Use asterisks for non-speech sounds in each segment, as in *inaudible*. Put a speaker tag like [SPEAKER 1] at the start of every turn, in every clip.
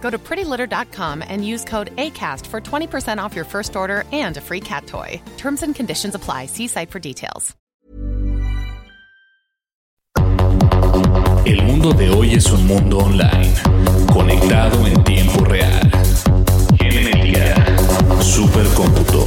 [SPEAKER 1] Go to prettylitter.com and use code ACAST for 20% off your first order and a free cat toy. Terms and conditions apply. See site for details.
[SPEAKER 2] El mundo de hoy es un mundo online, conectado en tiempo real. Genética, supercómputo,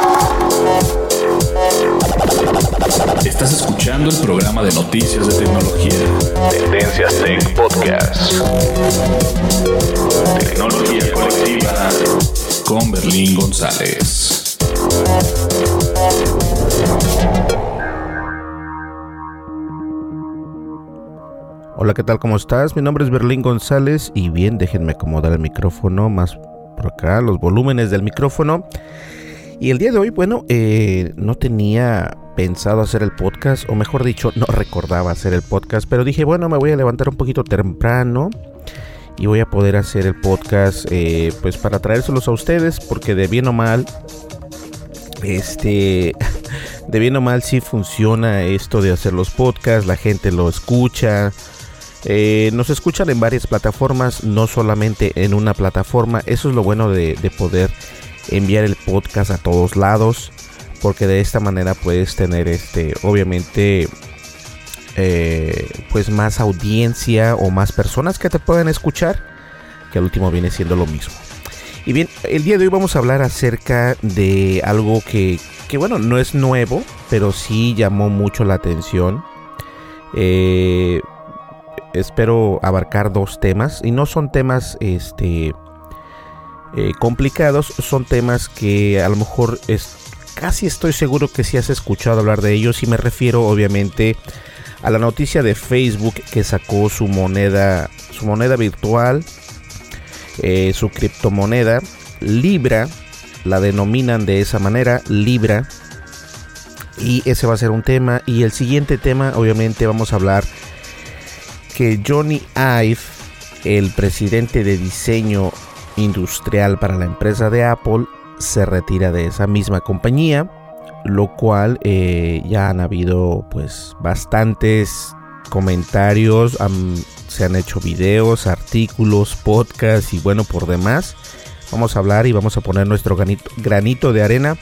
[SPEAKER 2] Estás escuchando el programa de noticias de tecnología. Tendencias Tech Podcast. Tecnología colectiva con Berlín González.
[SPEAKER 3] Hola, ¿qué tal? ¿Cómo estás? Mi nombre es Berlín González y bien, déjenme acomodar el micrófono más por acá, los volúmenes del micrófono. Y el día de hoy, bueno, eh, no tenía pensado hacer el podcast, o mejor dicho, no recordaba hacer el podcast, pero dije, bueno, me voy a levantar un poquito temprano y voy a poder hacer el podcast, eh, pues para traérselos a ustedes, porque de bien o mal, este, *laughs* de bien o mal sí funciona esto de hacer los podcasts, la gente lo escucha. Eh, nos escuchan en varias plataformas, no solamente en una plataforma. Eso es lo bueno de, de poder enviar el podcast a todos lados porque de esta manera puedes tener este obviamente eh, pues más audiencia o más personas que te puedan escuchar que al último viene siendo lo mismo. Y bien el día de hoy vamos a hablar acerca de algo que, que bueno no es nuevo pero sí llamó mucho la atención. Eh, espero abarcar dos temas y no son temas este eh, complicados son temas que a lo mejor casi estoy seguro que si has escuchado hablar de ellos y me refiero obviamente a la noticia de Facebook que sacó su moneda su moneda virtual eh, su criptomoneda Libra la denominan de esa manera Libra y ese va a ser un tema. Y el siguiente tema obviamente vamos a hablar que Johnny Ive el presidente de diseño industrial para la empresa de Apple se retira de esa misma compañía, lo cual eh, ya han habido pues bastantes comentarios, se han hecho videos, artículos, podcasts y bueno por demás. Vamos a hablar y vamos a poner nuestro granito, granito de arena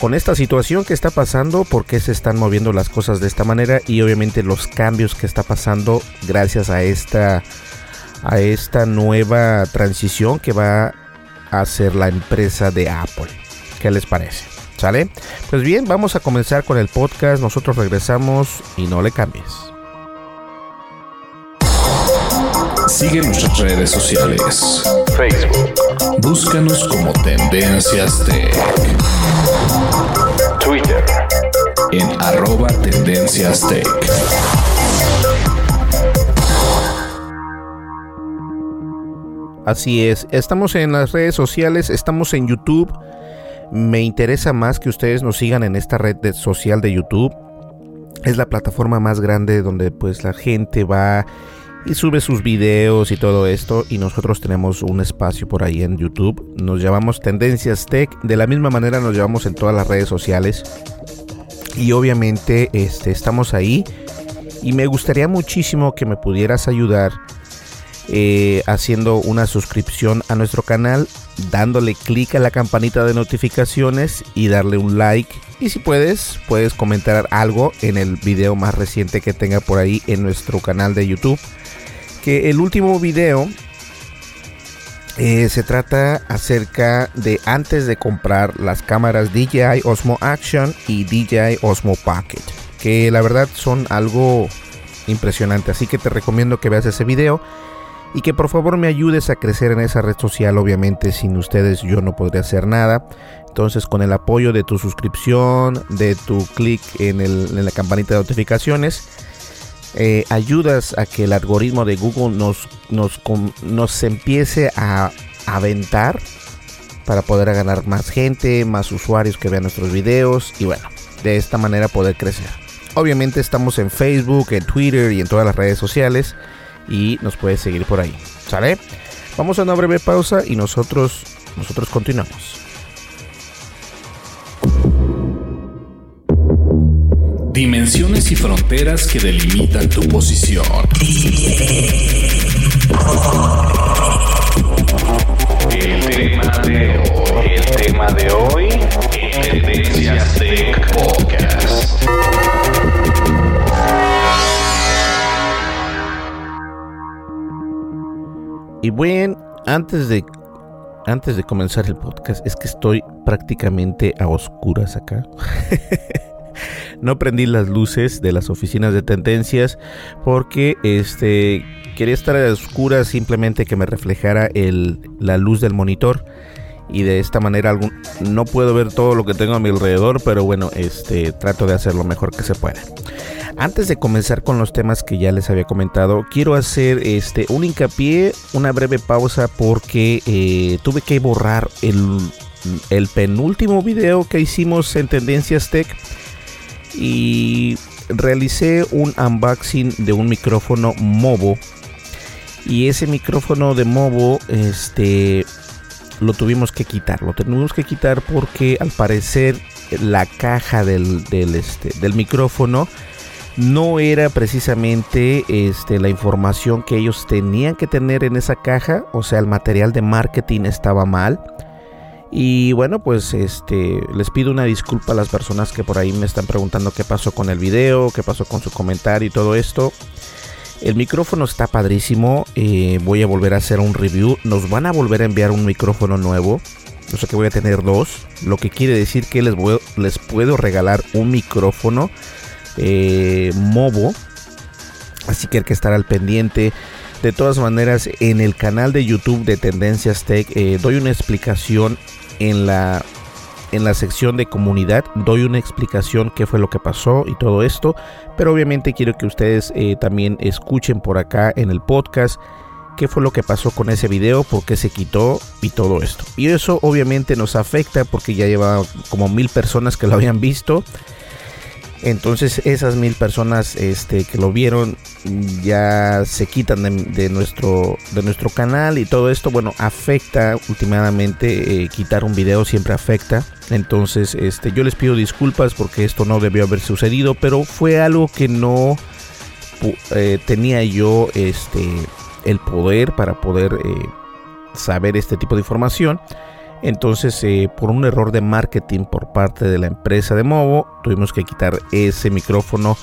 [SPEAKER 3] con esta situación que está pasando, por qué se están moviendo las cosas de esta manera y obviamente los cambios que está pasando gracias a esta a esta nueva transición que va a hacer la empresa de Apple. ¿Qué les parece? ¿Sale? Pues bien, vamos a comenzar con el podcast. Nosotros regresamos y no le cambies.
[SPEAKER 2] Sigue nuestras redes sociales. Facebook. Búscanos como Tendencias Tech. Twitter. En arroba Tendencias Tech.
[SPEAKER 3] Así es, estamos en las redes sociales, estamos en YouTube. Me interesa más que ustedes nos sigan en esta red social de YouTube. Es la plataforma más grande donde pues la gente va y sube sus videos y todo esto y nosotros tenemos un espacio por ahí en YouTube. Nos llamamos Tendencias Tech, de la misma manera nos llevamos en todas las redes sociales y obviamente este, estamos ahí y me gustaría muchísimo que me pudieras ayudar eh, haciendo una suscripción a nuestro canal, dándole clic a la campanita de notificaciones y darle un like. Y si puedes, puedes comentar algo en el video más reciente que tenga por ahí en nuestro canal de YouTube. Que el último video eh, se trata acerca de antes de comprar las cámaras DJI Osmo Action y DJI Osmo Pocket. Que la verdad son algo impresionante. Así que te recomiendo que veas ese video y que por favor me ayudes a crecer en esa red social. Obviamente sin ustedes yo no podría hacer nada. Entonces con el apoyo de tu suscripción, de tu clic en, en, la campanita de notificaciones, eh, ayudas a que el algoritmo de Google nos, nos, nos empiece a aventar para poder ganar más gente, más usuarios que vean nuestros videos y bueno, de esta manera poder crecer. Obviamente estamos en Facebook, en Twitter y en todas las redes sociales y nos puedes seguir por ahí. ¿Sale? Vamos a una breve pausa y nosotros, nosotros continuamos.
[SPEAKER 2] Dimensiones y fronteras que delimitan tu posición. El tema de hoy, el tema de hoy, Tendencias Tech Podcast.
[SPEAKER 3] Bueno, antes de antes de comenzar el podcast, es que estoy prácticamente a oscuras acá. *laughs* no prendí las luces de las oficinas de tendencias porque este quería estar a oscuras simplemente que me reflejara el, la luz del monitor y de esta manera algún, no puedo ver todo lo que tengo a mi alrededor, pero bueno, este trato de hacer lo mejor que se pueda. Antes de comenzar con los temas que ya les había comentado, quiero hacer este un hincapié, una breve pausa porque eh, tuve que borrar el, el penúltimo video que hicimos en Tendencias Tech y realicé un unboxing de un micrófono Movo y ese micrófono de Movo este lo tuvimos que quitar lo tuvimos que quitar porque al parecer la caja del, del, este, del micrófono no era precisamente este, la información que ellos tenían que tener en esa caja, o sea, el material de marketing estaba mal. Y bueno, pues este les pido una disculpa a las personas que por ahí me están preguntando qué pasó con el video, qué pasó con su comentario y todo esto. El micrófono está padrísimo. Eh, voy a volver a hacer un review. Nos van a volver a enviar un micrófono nuevo. O sea que voy a tener dos. Lo que quiere decir que les, voy, les puedo regalar un micrófono eh, Movo. Así que hay que estar al pendiente. De todas maneras, en el canal de YouTube de Tendencias Tech eh, doy una explicación en la en la sección de comunidad doy una explicación qué fue lo que pasó y todo esto, pero obviamente quiero que ustedes eh, también escuchen por acá en el podcast qué fue lo que pasó con ese video, por qué se quitó y todo esto. Y eso obviamente nos afecta porque ya lleva como mil personas que lo habían visto entonces esas mil personas este, que lo vieron ya se quitan de, nuestro, de nuestro canal y todo esto, bueno, afecta últimamente, eh, quitar un video siempre afecta. Entonces este, yo les pido disculpas porque esto no debió haber sucedido, pero fue algo que no eh, tenía yo este, el poder para poder eh, saber este tipo de información. Entonces, eh, por un error de marketing por parte de la empresa de Movo, tuvimos que quitar ese micrófono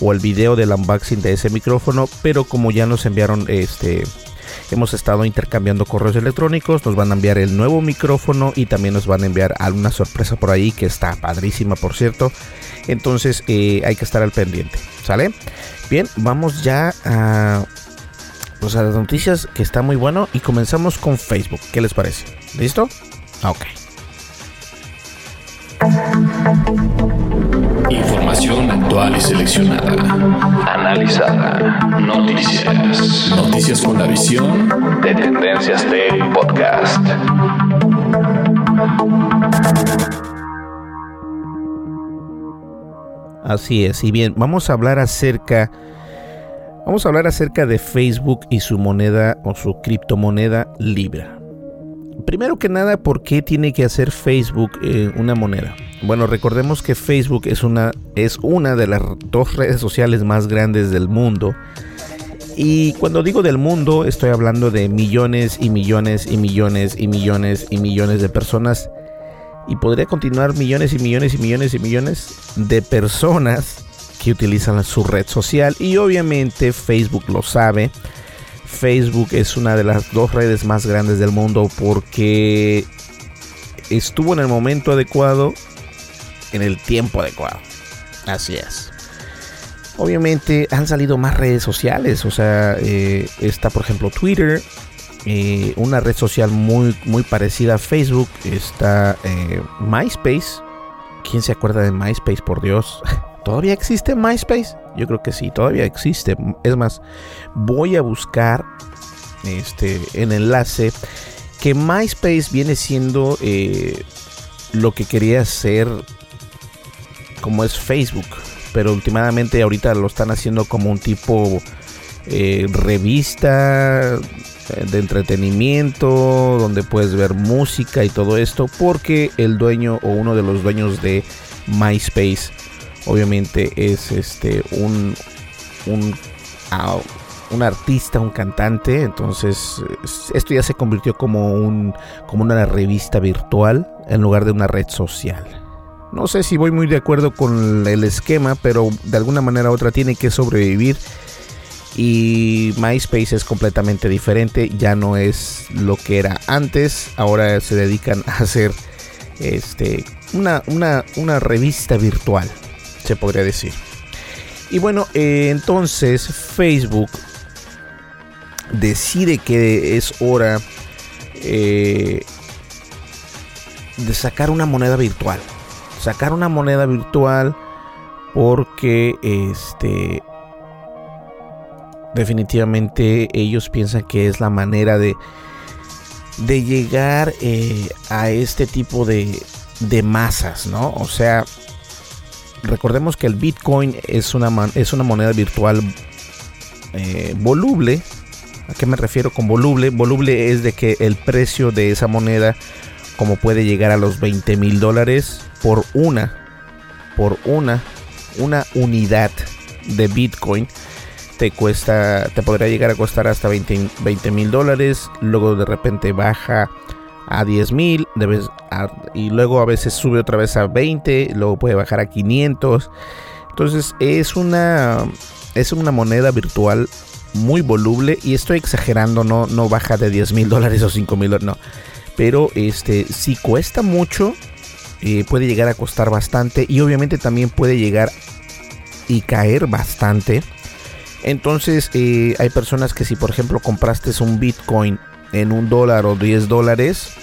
[SPEAKER 3] o el video del unboxing de ese micrófono, pero como ya nos enviaron este hemos estado intercambiando correos electrónicos, nos van a enviar el nuevo micrófono y también nos van a enviar alguna sorpresa por ahí que está padrísima, por cierto. Entonces eh, hay que estar al pendiente, ¿sale? Bien, vamos ya pues a las noticias que está muy bueno y comenzamos con Facebook. ¿Qué les parece? ¿Listo? Ok.
[SPEAKER 2] Información actual y seleccionada. Analizada. Noticias. Noticias con la visión de Tendencias Tech Podcast.
[SPEAKER 3] Así es. Y bien, vamos a hablar acerca Vamos a hablar acerca de Facebook y su moneda o su criptomoneda Libra. Primero que nada, ¿por qué tiene que hacer Facebook eh, una moneda? Bueno, recordemos que Facebook es una, es una de las dos redes sociales más grandes del mundo. Y cuando digo del mundo, estoy hablando de millones y millones y millones y millones y millones de personas. Y podría continuar millones y millones y millones y millones de personas que utilizan su red social y obviamente Facebook lo sabe. Facebook es una de las dos redes más grandes del mundo porque estuvo en el momento adecuado, en el tiempo adecuado. Así es. Obviamente han salido más redes sociales, o sea, eh, está por ejemplo Twitter, eh, una red social muy, muy parecida a Facebook, está eh, MySpace. ¿Quién se acuerda de MySpace, por Dios? *laughs* ¿Todavía existe MySpace? Yo creo que sí, todavía existe. Es más, voy a buscar este, el enlace que MySpace viene siendo eh, lo que quería ser como es Facebook. Pero últimamente ahorita lo están haciendo como un tipo eh, revista de entretenimiento donde puedes ver música y todo esto porque el dueño o uno de los dueños de MySpace obviamente es este un, un, un artista, un cantante, entonces esto ya se convirtió como, un, como una revista virtual en lugar de una red social. No sé si voy muy de acuerdo con el esquema, pero de alguna manera u otra tiene que sobrevivir. Y MySpace es completamente diferente, ya no es lo que era antes, ahora se dedican a hacer este, una, una, una revista virtual se podría decir. Y bueno, eh, entonces Facebook decide que es hora eh, de sacar una moneda virtual. Sacar una moneda virtual porque este definitivamente ellos piensan que es la manera de de llegar eh, a este tipo de, de masas, ¿no? O sea, recordemos que el Bitcoin es una, es una moneda virtual eh, voluble. ¿A qué me refiero con voluble? Voluble es de que el precio de esa moneda, como puede llegar a los 20 mil dólares por una, por una, una unidad de Bitcoin, te cuesta, te podría llegar a costar hasta 20 mil dólares. Luego de repente baja a 10 mil y luego a veces sube otra vez a 20, luego puede bajar a 500. Entonces es una, es una moneda virtual muy voluble y estoy exagerando, no, no baja de 10 mil dólares o 5 mil, no. Pero este, si cuesta mucho, eh, puede llegar a costar bastante y obviamente también puede llegar y caer bastante. Entonces eh, hay personas que si por ejemplo compraste un Bitcoin en un dólar o 10 dólares.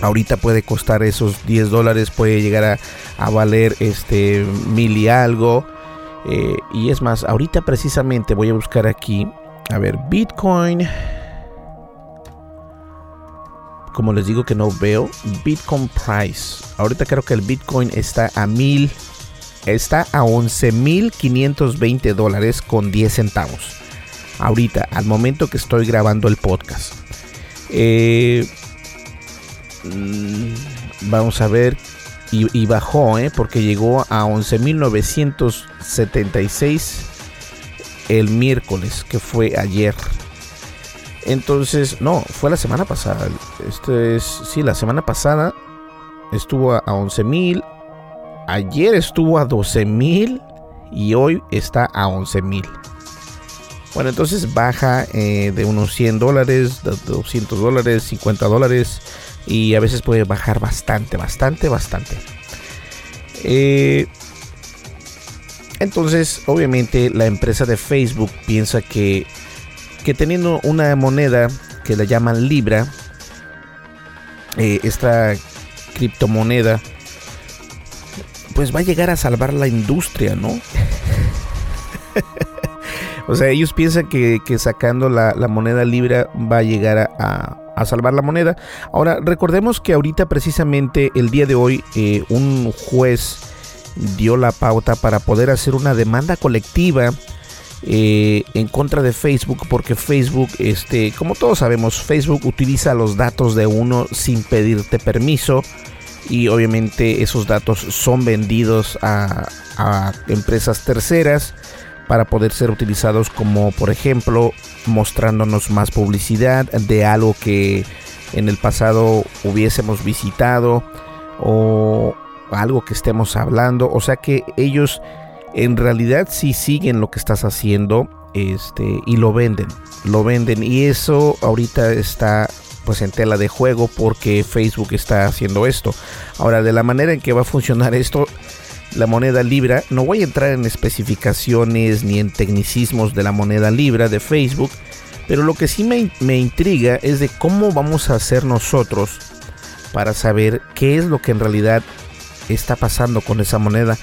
[SPEAKER 3] Ahorita puede costar esos 10 dólares, puede llegar a, valer este mil y algo. Eh, y es más, ahorita precisamente voy a buscar aquí, a ver, Bitcoin. Como les digo que no veo, Bitcoin Price. Ahorita creo que el Bitcoin está a mil, está a 11.520 dólares con 10 centavos. Ahorita, al momento que estoy grabando el podcast. Eh, mm, vamos a ver. Y, bajó, eh, porque llegó a 11.976 el miércoles, que fue ayer. Entonces, no, fue la semana pasada. Esto es, sí, la semana pasada estuvo a, a 11.000. Ayer estuvo a 12.000 y hoy está a 11.000. Bueno, entonces baja eh, de unos 100 dólares, 200 dólares, 50 dólares y a veces puede bajar bastante, bastante, bastante. Eh, entonces, obviamente, la empresa de Facebook piensa que, que teniendo una moneda que la llaman Libra, eh, esta criptomoneda, pues va a llegar a salvar la industria, ¿no? *laughs* O sea, ellos piensan que, sacando la, moneda libra va a llegar a, salvar la moneda. Ahora, recordemos que ahorita precisamente el día de hoy eh, un juez dio la pauta para poder hacer una demanda colectiva eh, en contra de Facebook porque Facebook, este, como todos sabemos, Facebook utiliza los datos de uno sin pedirte permiso y obviamente esos datos son vendidos a, a empresas terceras para poder ser utilizados como por ejemplo mostrándonos más publicidad de algo que en el pasado hubiésemos visitado o algo que estemos hablando. O sea que ellos en realidad sí siguen lo que estás haciendo este, y lo venden. Lo venden y eso ahorita está pues en tela de juego porque Facebook está haciendo esto. Ahora de la manera en que va a funcionar esto la moneda Libra. No voy a entrar en especificaciones ni en tecnicismos de la moneda Libra de Facebook, pero lo que sí me, intriga es de cómo vamos a hacer nosotros para saber qué es lo que en realidad está pasando con esa moneda.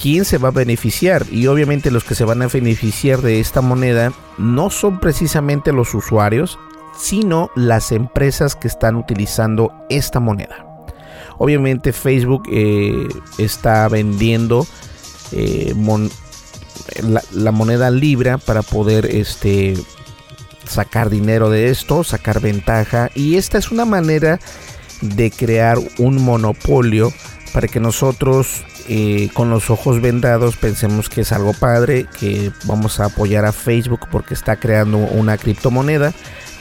[SPEAKER 3] ¿Quién se va a beneficiar? Y obviamente los que se van a beneficiar de esta moneda no son precisamente los usuarios, sino las empresas que están utilizando esta moneda. Obviamente Facebook eh, está vendiendo eh, la, moneda Libra para poder este, sacar dinero de esto, sacar ventaja. Y esta es una manera de crear un monopolio para que nosotros eh, con los ojos vendados pensemos que es algo padre, que vamos a apoyar a Facebook porque está creando una criptomoneda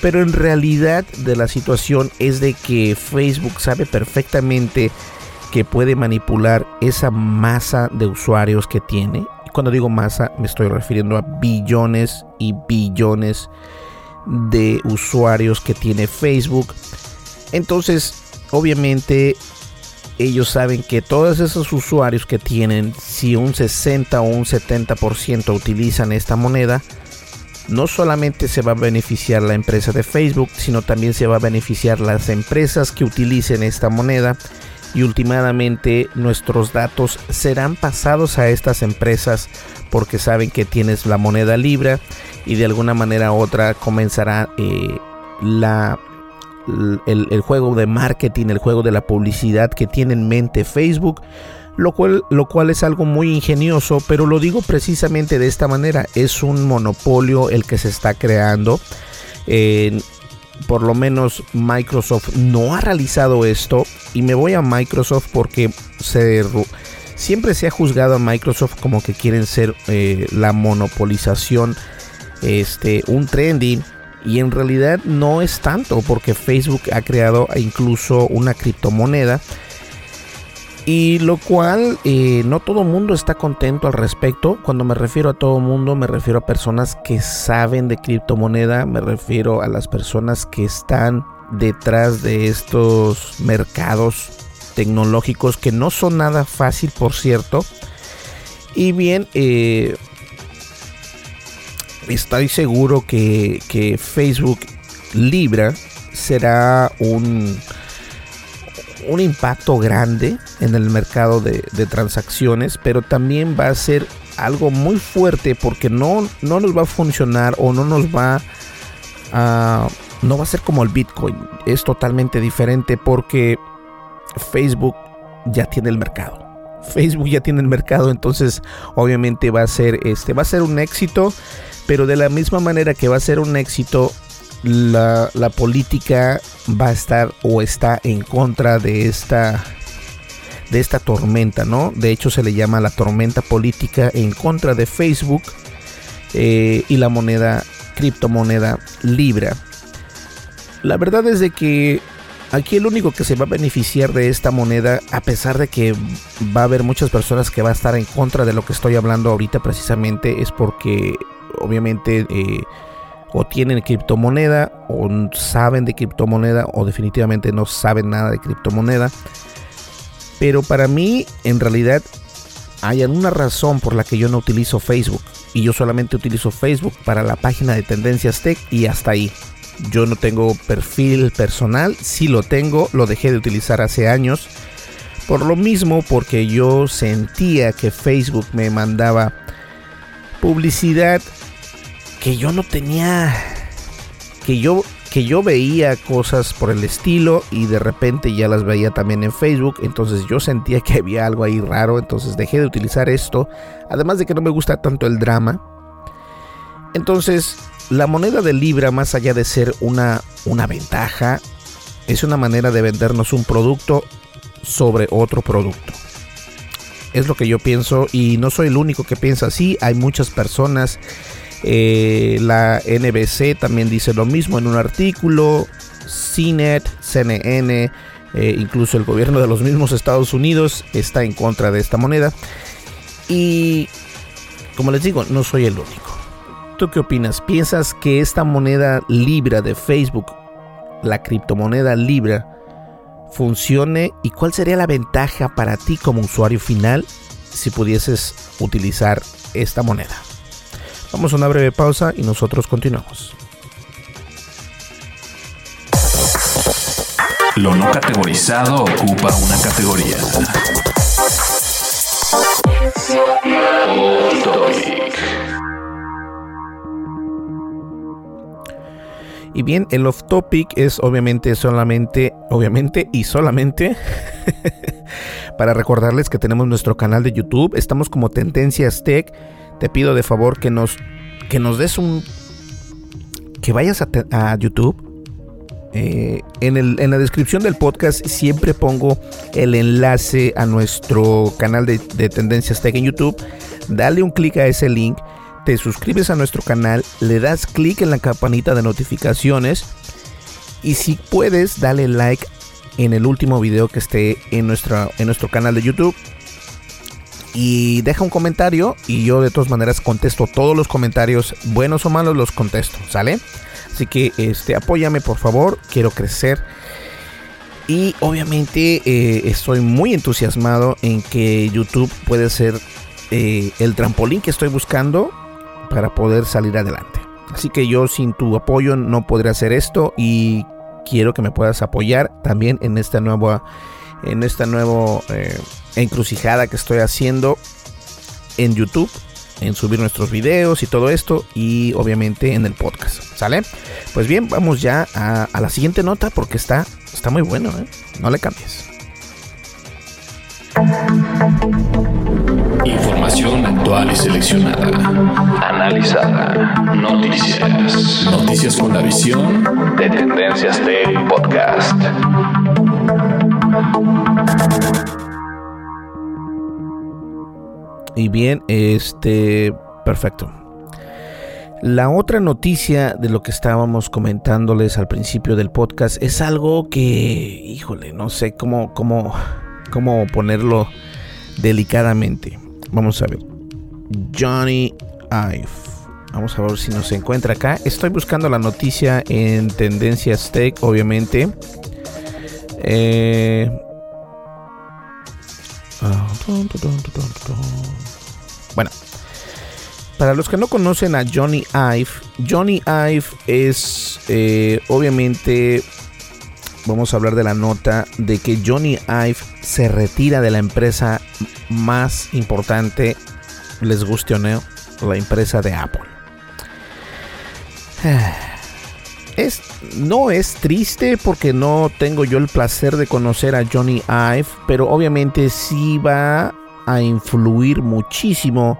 [SPEAKER 3] pero en realidad de la situación es de que Facebook sabe perfectamente que puede manipular esa masa de usuarios que tiene. Cuando digo masa me estoy refiriendo a billones y billones de usuarios que tiene Facebook. Entonces, obviamente ellos saben que todos esos usuarios que tienen, si un 60 o un 70% utilizan esta moneda, no solamente se va a beneficiar la empresa de Facebook, sino también se va a beneficiar las empresas que utilicen esta moneda. Y últimamente nuestros datos serán pasados a estas empresas porque saben que tienes la moneda Libra y de alguna manera u otra comenzará eh, la, el juego de marketing, el juego de la publicidad que tiene en mente Facebook lo cual, lo cual es algo muy ingenioso, pero lo digo precisamente de esta manera, es un monopolio el que se está creando. por lo menos Microsoft no ha realizado esto y me voy a Microsoft porque se, siempre se ha juzgado a Microsoft como que quieren ser eh, la monopolización, este, un trending y en realidad no es tanto porque Facebook ha creado incluso una criptomoneda y lo cual eh, no todo mundo está contento al respecto. Cuando me refiero a todo mundo, me refiero a personas que saben de criptomoneda, me refiero a las personas que están detrás de estos mercados tecnológicos que no son nada fácil, por cierto. Y bien, eh, estoy seguro que, que Facebook Libra será un un impacto grande en el mercado de, transacciones, pero también va a ser algo muy fuerte porque no, no nos va a funcionar o no nos va a... No va a ser como el Bitcoin, es totalmente diferente porque Facebook ya tiene el mercado. Facebook ya tiene el mercado, entonces obviamente va a ser este va a ser un éxito, pero de la misma manera que va a ser un éxito la, política va a estar o está en contra de esta de esta tormenta, ¿no? De hecho se le llama la tormenta política en contra de Facebook eh, y la moneda criptomoneda Libra. La verdad es de que aquí el único que se va a beneficiar de esta moneda, a pesar de que va a haber muchas personas que va a estar en contra de lo que estoy hablando ahorita precisamente, es porque obviamente eh, o tienen criptomoneda o saben de criptomoneda o definitivamente no saben nada de criptomoneda. Pero para mí en realidad hay alguna razón por la que yo no utilizo Facebook y yo solamente utilizo Facebook para la página de Tendencias Tech y hasta ahí. Yo no tengo perfil personal, si lo tengo, lo dejé de utilizar hace años. Por lo mismo, porque yo sentía que Facebook me mandaba publicidad que yo no tenía que yo que yo veía cosas por el estilo y de repente ya las veía también en Facebook, entonces yo sentía que había algo ahí raro, entonces dejé de utilizar esto, además de que no me gusta tanto el drama. Entonces, la moneda de Libra, más allá de ser una, una ventaja, es una manera de vendernos un producto sobre otro producto. Es lo que yo pienso y no soy el único que piensa así. Hay muchas personas. Eh, la NBC también dice lo mismo en un artículo. CNET, CNN, eh, incluso el gobierno de los mismos Estados Unidos está en contra de esta moneda. Y como les digo, no soy el único. ¿Tú qué opinas? ¿Piensas que esta moneda Libra de Facebook, la criptomoneda Libra, funcione y cuál sería la ventaja para ti como usuario final si pudieses utilizar esta moneda? Vamos a una breve pausa y nosotros continuamos.
[SPEAKER 2] Lo no categorizado ocupa una categoría.
[SPEAKER 3] Y bien, el off topic es obviamente solamente, obviamente y solamente *laughs* para recordarles que tenemos nuestro canal de YouTube. Estamos como Tendencias Tech. Te pido de favor que nos, que nos des un, que vayas a YouTube eh, en, la descripción del podcast siempre pongo el enlace a nuestro canal de, Tendencias Tech en YouTube. Dale un clic a ese link, te suscribes a nuestro canal, le das clic en la campanita de notificaciones y si puedes, dale like en el último video que esté en, nuestra, en nuestro canal de YouTube. Y deja un comentario y yo de todas maneras contesto todos los comentarios, buenos o malos, los contesto, ¿sale? Así que este, apóyame por favor, quiero crecer. Y obviamente eh, estoy muy entusiasmado en que YouTube puede ser eh, el trampolín que estoy buscando para poder salir adelante. Así que yo sin tu apoyo no podré hacer esto y quiero que me puedas apoyar también en esta nueva, en esta nueva eh, encrucijada que estoy haciendo en YouTube en subir nuestros videos y todo esto y obviamente en el podcast. ¿Sale? Pues bien, vamos ya a, la siguiente nota porque está, está muy bueno, ¿eh? No le cambies.
[SPEAKER 2] Información actual y seleccionada. Analizada. Noticias. Noticias con la visión de Tendencias Tech Podcast.
[SPEAKER 3] Y bien, este, perfecto. La otra noticia de lo que estábamos comentándoles al principio del podcast es algo que, híjole, no sé cómo, cómo, cómo ponerlo delicadamente. Vamos a ver. Johnny Ive. Vamos a ver si nos encuentra acá. Estoy buscando la noticia en Tendencias Tech, obviamente. Eh, ah, bueno, para los que no conocen a Johnny Ive, Johnny Ive es eh, obviamente, vamos a hablar de la nota de que Johnny Ive se retira de la empresa más importante, les guste o no, la empresa de Apple. *sighs* No es triste porque no tengo yo el placer de conocer a Johnny Ive, pero obviamente sí va a influir muchísimo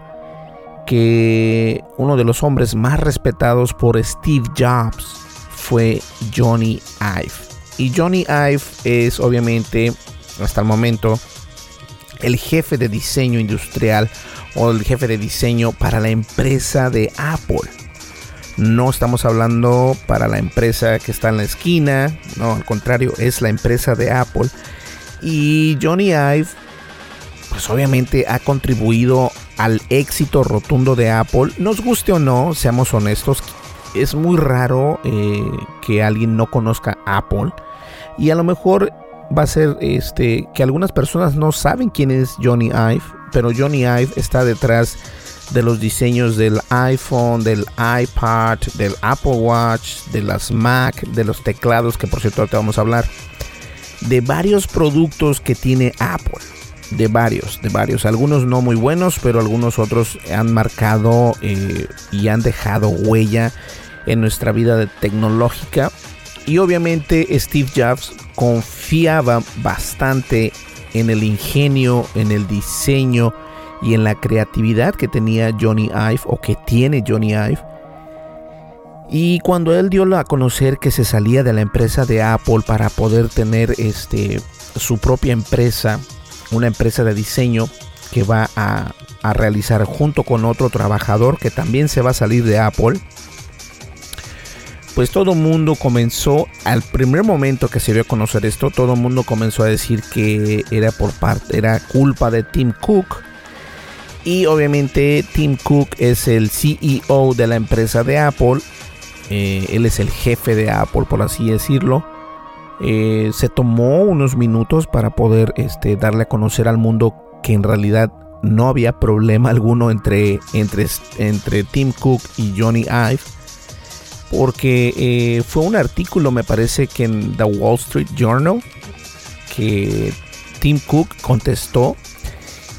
[SPEAKER 3] que uno de los hombres más respetados por Steve Jobs fue Johnny Ive. Y Johnny Ive es obviamente hasta el momento el jefe de diseño industrial o el jefe de diseño para la empresa de Apple. No estamos hablando para la empresa que está en la esquina, no, al contrario, es la empresa de Apple. Y Johnny Ive pues obviamente ha contribuido al éxito rotundo de Apple. Nos guste o no, seamos honestos, es muy raro eh, que alguien no conozca Apple. Y a lo mejor va a ser este que algunas personas no saben quién es Johnny Ive, pero Johnny Ive está detrás de los diseños del iPhone, del iPad, del Apple Watch, de las Mac, de los teclados, que por cierto ahorita vamos a hablar, de varios productos que tiene Apple de varios, de varios. Algunos no muy buenos, pero algunos otros han marcado eh, y han dejado huella en nuestra vida tecnológica. Y obviamente Steve Jobs confiaba bastante en el ingenio, en el diseño y en la creatividad que tenía Johnny Ive o que tiene Johnny Ive. Y cuando él dio a conocer que se salía de la empresa de Apple para poder tener este, su propia empresa, una empresa de diseño que va a, a realizar junto con otro trabajador que también se va a salir de Apple, pues todo el mundo comenzó, al primer momento que se dio a conocer esto, todo el mundo comenzó a decir que era por parte, era culpa de Tim Cook. Y obviamente Tim Cook es el CEO de la empresa de Apple. Eh, él es el jefe de Apple, por así decirlo. Eh, se tomó unos minutos para poder este, darle a conocer al mundo que en realidad no había problema *laughs* alguno entre, entre, entre Tim Cook y Johnny Ive porque eh, fue un artículo, me parece que en The Wall Street Journal, que Tim Cook contestó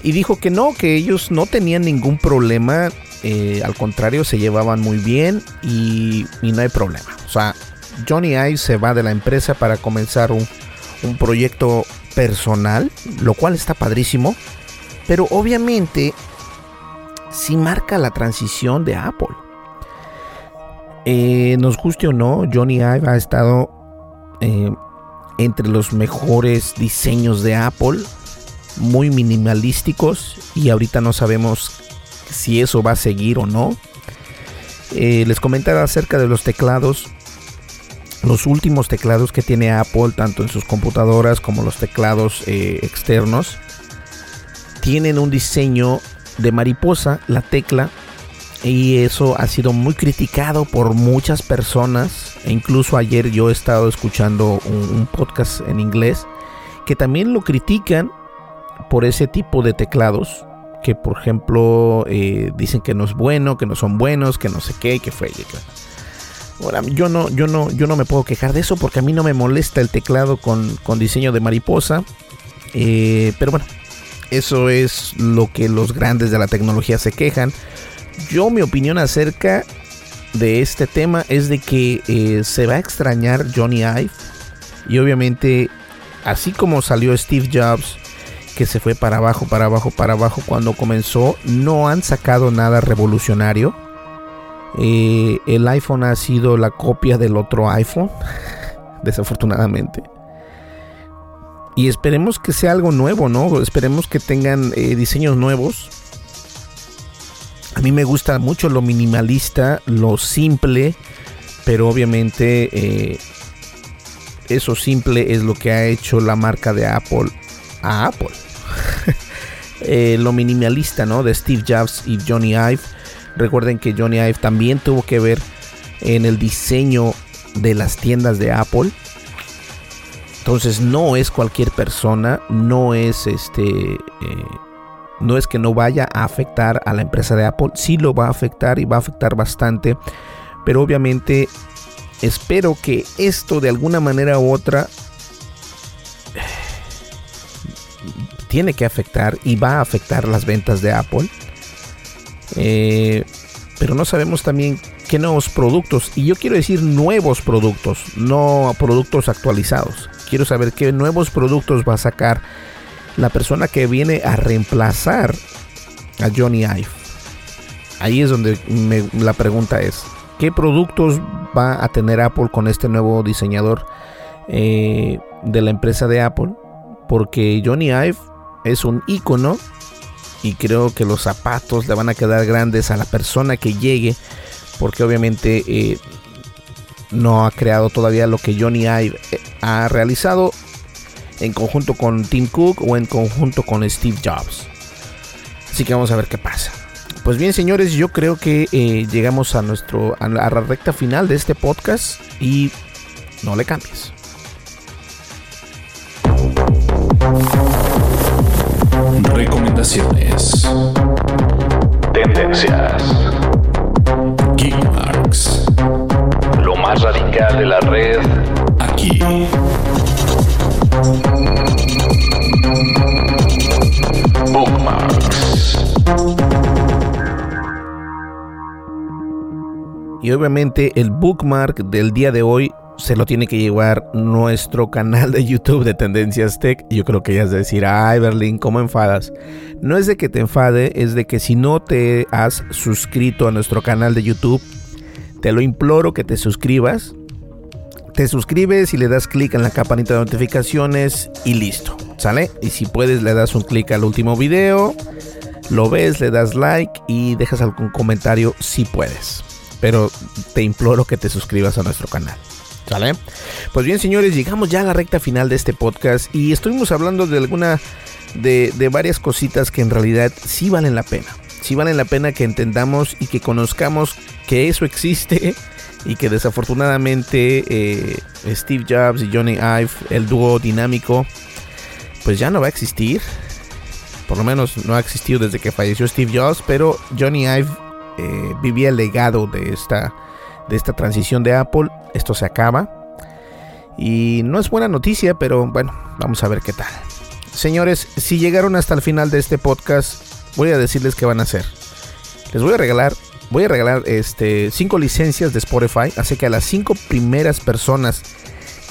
[SPEAKER 3] y dijo que no, que ellos no tenían ningún problema, eh, al contrario, se llevaban muy bien y, no hay problema. O sea, Johnny Ive se va de la empresa para comenzar un, un proyecto personal, lo cual está padrísimo, pero obviamente sí marca la transición de Apple. Eh, nos guste o no, Johnny Ive ha estado eh, entre los mejores diseños de Apple, muy minimalísticos y ahorita no sabemos si eso va a seguir o no. Eh, les comentaba acerca de los teclados. Los últimos teclados que tiene Apple, tanto en sus computadoras como los teclados externos, tienen un diseño de mariposa, la tecla y eso ha sido muy criticado por muchas personas. E incluso ayer yo he estado escuchando un, podcast en inglés que también lo critican por ese tipo de teclados. Que por ejemplo eh, dicen que no es bueno, que no son buenos, que no sé qué, que fue. Ahora, yo no, yo no, yo no me puedo quejar de eso porque a mí no me molesta el teclado con, diseño de mariposa. Eh, pero bueno, eso es lo que los grandes de la tecnología se quejan yo mi opinión acerca de este tema es de que eh, se va a extrañar Johnny Ive y obviamente así como salió Steve Jobs que se fue para abajo, para abajo, para abajo cuando comenzó, no han sacado nada revolucionario. Eh, el iPhone ha sido la copia del otro iPhone, *laughs* desafortunadamente. Y esperemos que sea algo nuevo, ¿no? Esperemos que tengan eh, diseños nuevos a mí me gusta mucho lo minimalista, lo simple, pero obviamente eh, eso simple es lo que ha hecho la marca de Apple a Apple. *laughs* Eh, lo minimalista, ¿no? De Steve Jobs y Johnny Ive. Recuerden que Johnny Ive también tuvo que ver en el diseño de las tiendas de Apple. Entonces no es cualquier persona, no es este... Eh, no es que no vaya a afectar a la empresa de Apple, sí lo va a afectar y va a afectar bastante, pero obviamente espero que esto de alguna manera u otra tiene que afectar y va a afectar las ventas de Apple. Eh, pero no sabemos también qué nuevos productos, y yo quiero decir nuevos productos, no productos actualizados. Quiero saber qué nuevos productos va a sacar la persona que viene a reemplazar a Johnny Ive. Ahí es donde la pregunta es, ¿qué productos va a tener Apple con este nuevo diseñador eh, de la empresa de Apple? Porque Johnny Ive es un icono y creo que los zapatos le van a quedar grandes a la persona que llegue porque obviamente eh, no ha creado todavía lo que Johnny Ive eh, ha realizado en conjunto con Tim Cook o en conjunto con Steve Jobs. Así que vamos a ver qué pasa. Pues bien, señores, yo creo que eh, llegamos a nuestro a la recta final de este podcast y no le cambies.
[SPEAKER 2] Recomendaciones. Tendencias. Geekmarks. Lo más radical de la red aquí.
[SPEAKER 3] Y obviamente el bookmark del día de hoy se lo tiene que llevar nuestro canal de YouTube de Tendencias Tech. Yo creo que ya es decir, ay Berlín, ¿cómo enfadas? No es de que te enfade, es de que si no te has suscrito a nuestro canal de YouTube, te lo imploro que te suscribas. Te suscribes y le das clic en la campanita de notificaciones y listo, ¿sale? Y si puedes le das un clic al último video, lo ves, le das like y dejas algún comentario si puedes. Pero te imploro que te suscribas a nuestro canal. Pues bien, señores, llegamos ya a la recta final de este podcast y estuvimos hablando de alguna de, de varias cositas que en realidad sí valen la pena si vale la pena que entendamos y que conozcamos que eso existe y que desafortunadamente eh, Steve Jobs y Johnny Ive, el dúo dinámico, pues ya no va a existir. Por lo menos no ha existido desde que falleció Steve Jobs, pero Johnny Ive eh, vivía el legado de esta, de esta transición de Apple. Esto se acaba. Y no es buena noticia, pero bueno, vamos a ver qué tal. Señores, si llegaron hasta el final de este podcast, voy a decirles qué van a hacer. Les voy a regalar, voy a regalar este cinco licencias de Spotify, así que a las cinco primeras personas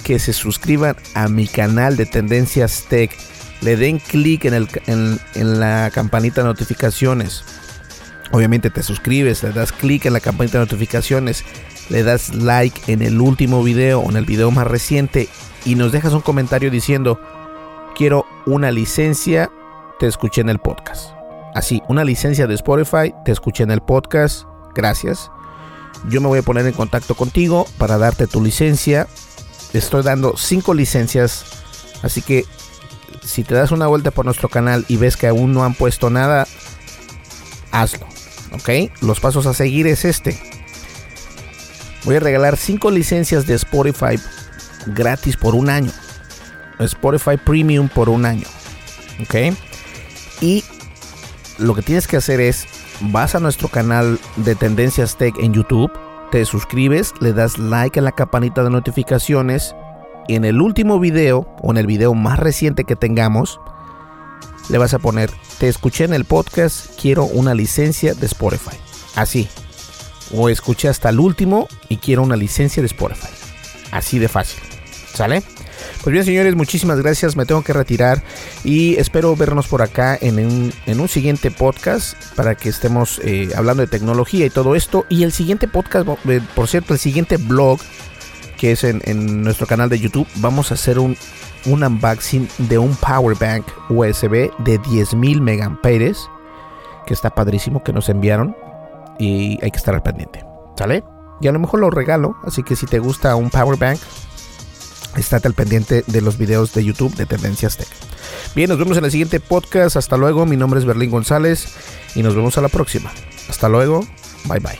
[SPEAKER 3] que se suscriban a mi canal de Tendencias Tech, le den clic en, en, la campanita de notificaciones. Obviamente te suscribes, le das clic en la campanita de notificaciones, le das like en el último video o en el video más reciente y nos dejas un comentario diciendo quiero una licencia, te escuché en el podcast. Así, una licencia de Spotify, te escuché en el podcast, gracias. Yo me voy a poner en contacto contigo para darte tu licencia. Estoy dando cinco licencias, así que si te das una vuelta por nuestro canal y ves que aún no han puesto nada, hazlo. ¿Ok? Los pasos a seguir es este. Voy a regalar cinco licencias de Spotify gratis por un año. Spotify Premium por un año. ¿Ok? Y lo que tienes que hacer es, vas a nuestro canal de Tendencias Tech en YouTube, te suscribes, le das like a la campanita de notificaciones. Y en el último video, o en el video más reciente que tengamos, le vas a poner, te escuché en el podcast, quiero una licencia de Spotify. Así. O escuché hasta el último y quiero una licencia de Spotify. Así de fácil. ¿Sale? Pues bien, señores, muchísimas gracias. Me tengo que retirar y espero vernos por acá en un, siguiente podcast para que estemos eh, hablando de tecnología y todo esto. Y el siguiente podcast, eh, por cierto, el siguiente blog que es en, nuestro canal de YouTube, vamos a hacer un, un unboxing de un power bank USB de 10.000 megamperes que está padrísimo que nos enviaron y hay que estar al pendiente. ¿Sale? Y a lo mejor lo regalo, así que si te gusta un power bank, estate al pendiente de los videos de YouTube de Tendencias Tech. Bien, nos vemos en el siguiente podcast. Hasta luego. Mi nombre es Berlín González y nos vemos a la próxima. Hasta luego. Bye bye.